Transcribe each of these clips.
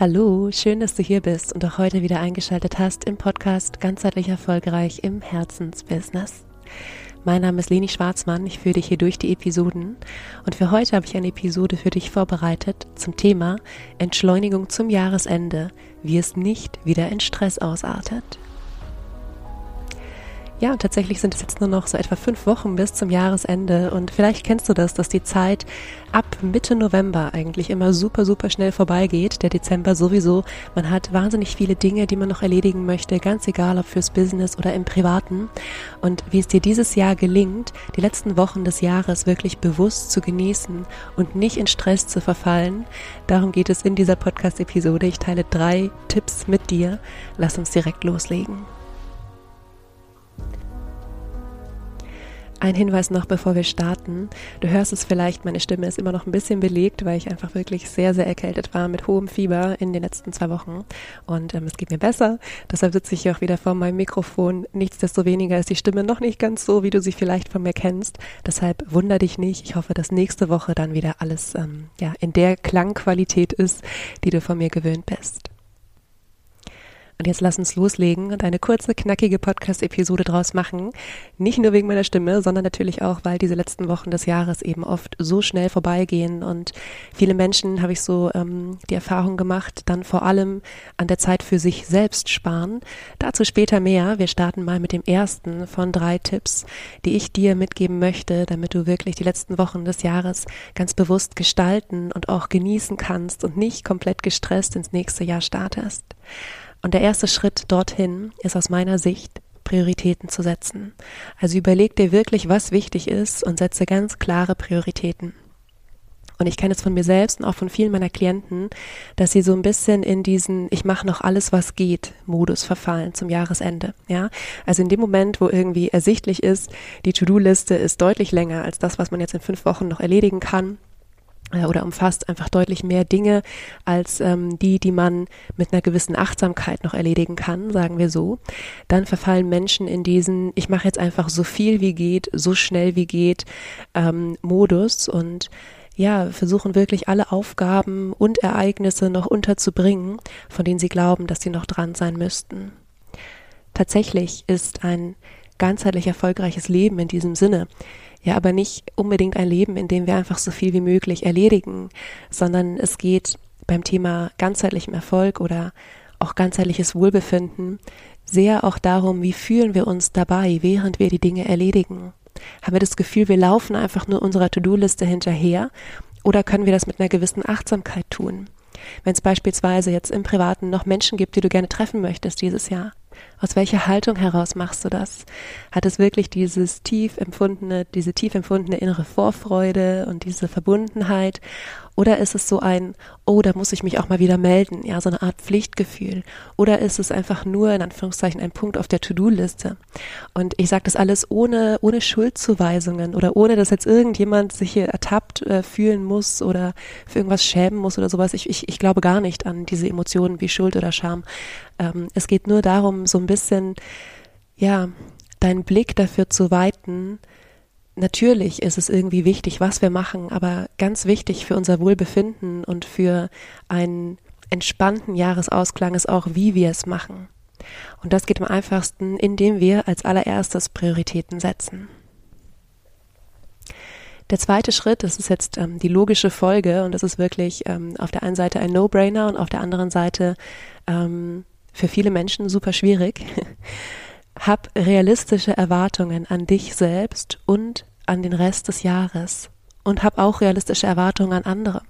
Hallo, schön, dass du hier bist und auch heute wieder eingeschaltet hast im Podcast Ganzheitlich Erfolgreich im Herzensbusiness. Mein Name ist Leni Schwarzmann, ich führe dich hier durch die Episoden und für heute habe ich eine Episode für dich vorbereitet zum Thema Entschleunigung zum Jahresende, wie es nicht wieder in Stress ausartet. Ja, und tatsächlich sind es jetzt nur noch so etwa fünf Wochen bis zum Jahresende. Und vielleicht kennst du das, dass die Zeit ab Mitte November eigentlich immer super, super schnell vorbeigeht. Der Dezember sowieso. Man hat wahnsinnig viele Dinge, die man noch erledigen möchte, ganz egal ob fürs Business oder im Privaten. Und wie es dir dieses Jahr gelingt, die letzten Wochen des Jahres wirklich bewusst zu genießen und nicht in Stress zu verfallen, darum geht es in dieser Podcast-Episode. Ich teile drei Tipps mit dir. Lass uns direkt loslegen. Ein Hinweis noch, bevor wir starten. Du hörst es vielleicht, meine Stimme ist immer noch ein bisschen belegt, weil ich einfach wirklich sehr, sehr erkältet war mit hohem Fieber in den letzten zwei Wochen. Und ähm, es geht mir besser. Deshalb sitze ich hier auch wieder vor meinem Mikrofon. Nichtsdestoweniger ist die Stimme noch nicht ganz so, wie du sie vielleicht von mir kennst. Deshalb wunder dich nicht. Ich hoffe, dass nächste Woche dann wieder alles ähm, ja, in der Klangqualität ist, die du von mir gewöhnt bist. Und jetzt lass uns loslegen und eine kurze, knackige Podcast-Episode draus machen. Nicht nur wegen meiner Stimme, sondern natürlich auch, weil diese letzten Wochen des Jahres eben oft so schnell vorbeigehen. Und viele Menschen, habe ich so ähm, die Erfahrung gemacht, dann vor allem an der Zeit für sich selbst sparen. Dazu später mehr. Wir starten mal mit dem ersten von drei Tipps, die ich dir mitgeben möchte, damit du wirklich die letzten Wochen des Jahres ganz bewusst gestalten und auch genießen kannst und nicht komplett gestresst ins nächste Jahr startest. Und der erste Schritt dorthin ist aus meiner Sicht, Prioritäten zu setzen. Also überleg dir wirklich, was wichtig ist und setze ganz klare Prioritäten. Und ich kenne es von mir selbst und auch von vielen meiner Klienten, dass sie so ein bisschen in diesen Ich mache noch alles, was geht Modus verfallen zum Jahresende. Ja, also in dem Moment, wo irgendwie ersichtlich ist, die To-Do-Liste ist deutlich länger als das, was man jetzt in fünf Wochen noch erledigen kann oder umfasst einfach deutlich mehr Dinge als ähm, die, die man mit einer gewissen Achtsamkeit noch erledigen kann, sagen wir so, dann verfallen Menschen in diesen, ich mache jetzt einfach so viel wie geht, so schnell wie geht ähm, Modus und ja, versuchen wirklich alle Aufgaben und Ereignisse noch unterzubringen, von denen sie glauben, dass sie noch dran sein müssten. Tatsächlich ist ein ganzheitlich erfolgreiches Leben in diesem Sinne ja aber nicht unbedingt ein Leben, in dem wir einfach so viel wie möglich erledigen, sondern es geht beim Thema ganzheitlichem Erfolg oder auch ganzheitliches Wohlbefinden sehr auch darum, wie fühlen wir uns dabei, während wir die Dinge erledigen. Haben wir das Gefühl, wir laufen einfach nur unserer To-Do-Liste hinterher oder können wir das mit einer gewissen Achtsamkeit tun? Wenn es beispielsweise jetzt im Privaten noch Menschen gibt, die du gerne treffen möchtest dieses Jahr, aus welcher Haltung heraus machst du das? Hat es wirklich dieses tief empfundene, diese tief empfundene innere Vorfreude und diese Verbundenheit? Oder ist es so ein, oh, da muss ich mich auch mal wieder melden, ja, so eine Art Pflichtgefühl? Oder ist es einfach nur in Anführungszeichen ein Punkt auf der To-Do-Liste? Und ich sage das alles ohne, ohne Schuldzuweisungen oder ohne, dass jetzt irgendjemand sich hier ertappt äh, fühlen muss oder für irgendwas schämen muss oder sowas. Ich, ich, ich glaube gar nicht an diese Emotionen wie Schuld oder Scham. Ähm, es geht nur darum, so ein bisschen, ja, deinen Blick dafür zu weiten, natürlich ist es irgendwie wichtig, was wir machen, aber ganz wichtig für unser Wohlbefinden und für einen entspannten Jahresausklang ist auch, wie wir es machen. Und das geht am einfachsten, indem wir als allererstes Prioritäten setzen. Der zweite Schritt, das ist jetzt ähm, die logische Folge und das ist wirklich ähm, auf der einen Seite ein No-Brainer und auf der anderen Seite ähm, für viele Menschen super schwierig. Hab realistische Erwartungen an dich selbst und an den Rest des Jahres und hab auch realistische Erwartungen an andere.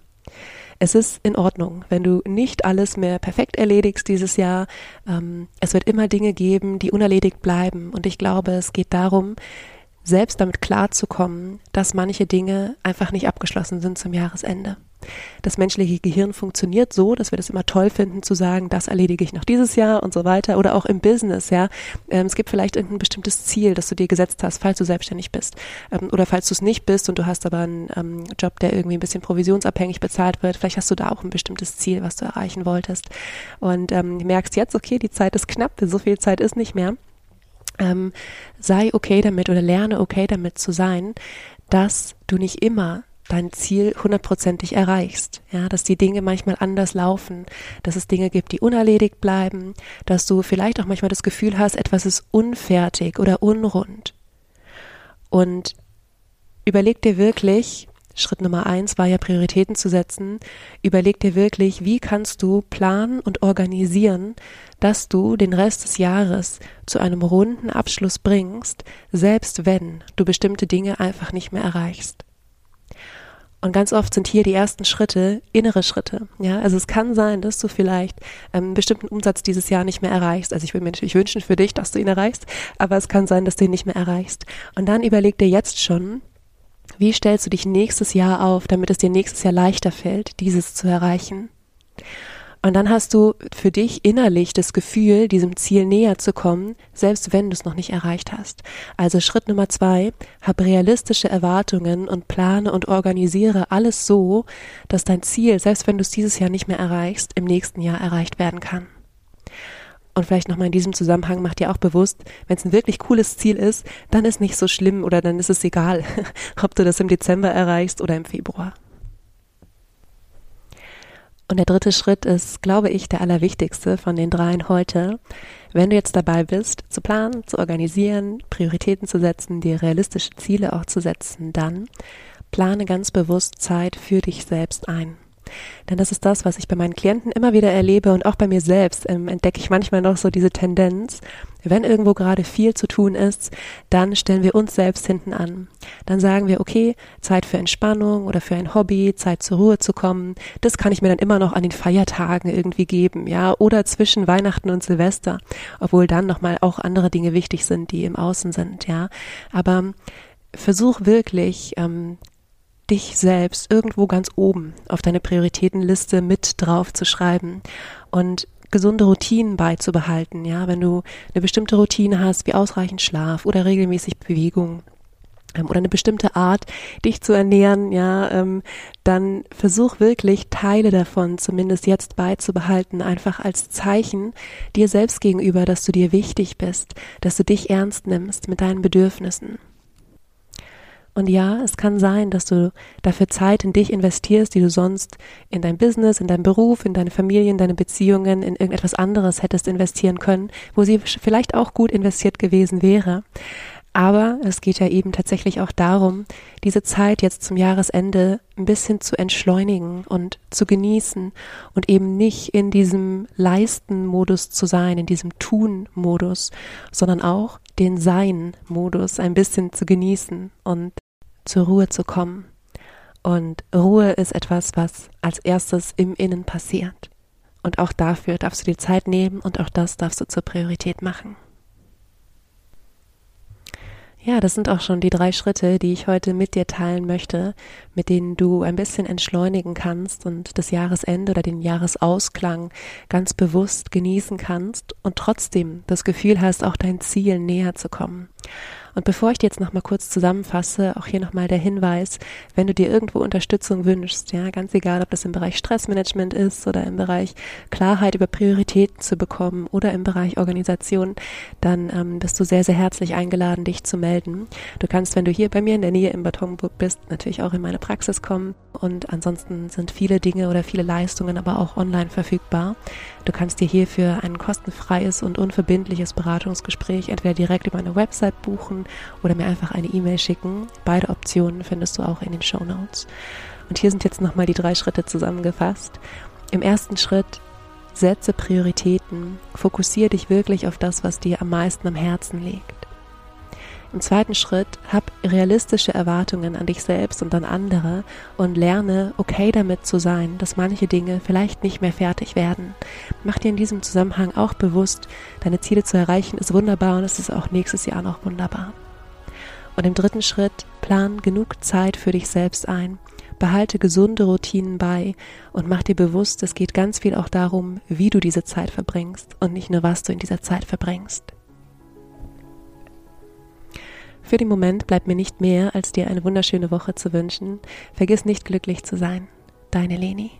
Es ist in Ordnung, wenn du nicht alles mehr perfekt erledigst dieses Jahr. Ähm, es wird immer Dinge geben, die unerledigt bleiben. Und ich glaube, es geht darum, selbst damit klarzukommen, dass manche Dinge einfach nicht abgeschlossen sind zum Jahresende. Das menschliche Gehirn funktioniert so, dass wir das immer toll finden, zu sagen, das erledige ich noch dieses Jahr und so weiter. Oder auch im Business, ja. Ähm, es gibt vielleicht ein bestimmtes Ziel, das du dir gesetzt hast, falls du selbstständig bist. Ähm, oder falls du es nicht bist und du hast aber einen ähm, Job, der irgendwie ein bisschen provisionsabhängig bezahlt wird, vielleicht hast du da auch ein bestimmtes Ziel, was du erreichen wolltest. Und merkst jetzt, okay, die Zeit ist knapp, so viel Zeit ist nicht mehr. Sei okay damit oder lerne okay damit zu sein, dass du nicht immer dein Ziel hundertprozentig erreichst. Ja, dass die Dinge manchmal anders laufen, dass es Dinge gibt, die unerledigt bleiben, dass du vielleicht auch manchmal das Gefühl hast, etwas ist unfertig oder unrund. Und überleg dir wirklich, Schritt Nummer eins war ja Prioritäten zu setzen. Überleg dir wirklich, wie kannst du planen und organisieren, dass du den Rest des Jahres zu einem runden Abschluss bringst, selbst wenn du bestimmte Dinge einfach nicht mehr erreichst. Und ganz oft sind hier die ersten Schritte innere Schritte. Ja, also es kann sein, dass du vielleicht ähm, einen bestimmten Umsatz dieses Jahr nicht mehr erreichst. Also ich will mir natürlich wünschen für dich, dass du ihn erreichst, aber es kann sein, dass du ihn nicht mehr erreichst. Und dann überleg dir jetzt schon, wie stellst du dich nächstes Jahr auf, damit es dir nächstes Jahr leichter fällt, dieses zu erreichen? Und dann hast du für dich innerlich das Gefühl, diesem Ziel näher zu kommen, selbst wenn du es noch nicht erreicht hast. Also Schritt Nummer zwei, hab realistische Erwartungen und plane und organisiere alles so, dass dein Ziel, selbst wenn du es dieses Jahr nicht mehr erreichst, im nächsten Jahr erreicht werden kann. Und vielleicht nochmal in diesem Zusammenhang macht dir auch bewusst, wenn es ein wirklich cooles Ziel ist, dann ist nicht so schlimm oder dann ist es egal, ob du das im Dezember erreichst oder im Februar. Und der dritte Schritt ist, glaube ich, der allerwichtigste von den dreien heute. Wenn du jetzt dabei bist, zu planen, zu organisieren, Prioritäten zu setzen, dir realistische Ziele auch zu setzen, dann plane ganz bewusst Zeit für dich selbst ein. Denn das ist das, was ich bei meinen Klienten immer wieder erlebe und auch bei mir selbst ähm, entdecke ich manchmal noch so diese Tendenz. Wenn irgendwo gerade viel zu tun ist, dann stellen wir uns selbst hinten an. Dann sagen wir, okay, Zeit für Entspannung oder für ein Hobby, Zeit zur Ruhe zu kommen. Das kann ich mir dann immer noch an den Feiertagen irgendwie geben, ja, oder zwischen Weihnachten und Silvester, obwohl dann nochmal auch andere Dinge wichtig sind, die im Außen sind, ja. Aber versuch wirklich ähm, dich selbst irgendwo ganz oben auf deine Prioritätenliste mit drauf zu schreiben und gesunde Routinen beizubehalten, ja, wenn du eine bestimmte Routine hast, wie ausreichend Schlaf oder regelmäßig Bewegung ähm, oder eine bestimmte Art, dich zu ernähren, ja, ähm, dann versuch wirklich Teile davon zumindest jetzt beizubehalten, einfach als Zeichen dir selbst gegenüber, dass du dir wichtig bist, dass du dich ernst nimmst mit deinen Bedürfnissen. Und ja, es kann sein, dass du dafür Zeit in dich investierst, die du sonst in dein Business, in deinen Beruf, in deine Familie, in deine Beziehungen, in irgendetwas anderes hättest investieren können, wo sie vielleicht auch gut investiert gewesen wäre. Aber es geht ja eben tatsächlich auch darum, diese Zeit jetzt zum Jahresende ein bisschen zu entschleunigen und zu genießen und eben nicht in diesem Leisten-Modus zu sein, in diesem Tun-Modus, sondern auch den Sein-Modus ein bisschen zu genießen und zur Ruhe zu kommen. Und Ruhe ist etwas, was als erstes im Innen passiert. Und auch dafür darfst du dir Zeit nehmen und auch das darfst du zur Priorität machen. Ja, das sind auch schon die drei Schritte, die ich heute mit dir teilen möchte, mit denen du ein bisschen entschleunigen kannst und das Jahresende oder den Jahresausklang ganz bewusst genießen kannst und trotzdem das Gefühl hast, auch dein Ziel näher zu kommen. Und bevor ich dir jetzt nochmal kurz zusammenfasse, auch hier nochmal der Hinweis, wenn du dir irgendwo Unterstützung wünschst, ja, ganz egal, ob das im Bereich Stressmanagement ist oder im Bereich Klarheit über Prioritäten zu bekommen oder im Bereich Organisation, dann ähm, bist du sehr, sehr herzlich eingeladen, dich zu melden. Du kannst, wenn du hier bei mir in der Nähe in Betonburg bist, natürlich auch in meine Praxis kommen und ansonsten sind viele Dinge oder viele Leistungen aber auch online verfügbar. Du kannst dir hierfür ein kostenfreies und unverbindliches Beratungsgespräch entweder direkt über eine Website buchen oder mir einfach eine E-Mail schicken. Beide Optionen findest du auch in den Show Notes. Und hier sind jetzt nochmal die drei Schritte zusammengefasst. Im ersten Schritt setze Prioritäten, fokussiere dich wirklich auf das, was dir am meisten am Herzen liegt. Im zweiten Schritt hab realistische Erwartungen an dich selbst und an andere und lerne, okay damit zu sein, dass manche Dinge vielleicht nicht mehr fertig werden. Mach dir in diesem Zusammenhang auch bewusst, deine Ziele zu erreichen ist wunderbar und es ist auch nächstes Jahr noch wunderbar. Und im dritten Schritt plan genug Zeit für dich selbst ein. Behalte gesunde Routinen bei und mach dir bewusst, es geht ganz viel auch darum, wie du diese Zeit verbringst und nicht nur, was du in dieser Zeit verbringst. Für den Moment bleibt mir nicht mehr, als dir eine wunderschöne Woche zu wünschen. Vergiss nicht glücklich zu sein. Deine Leni.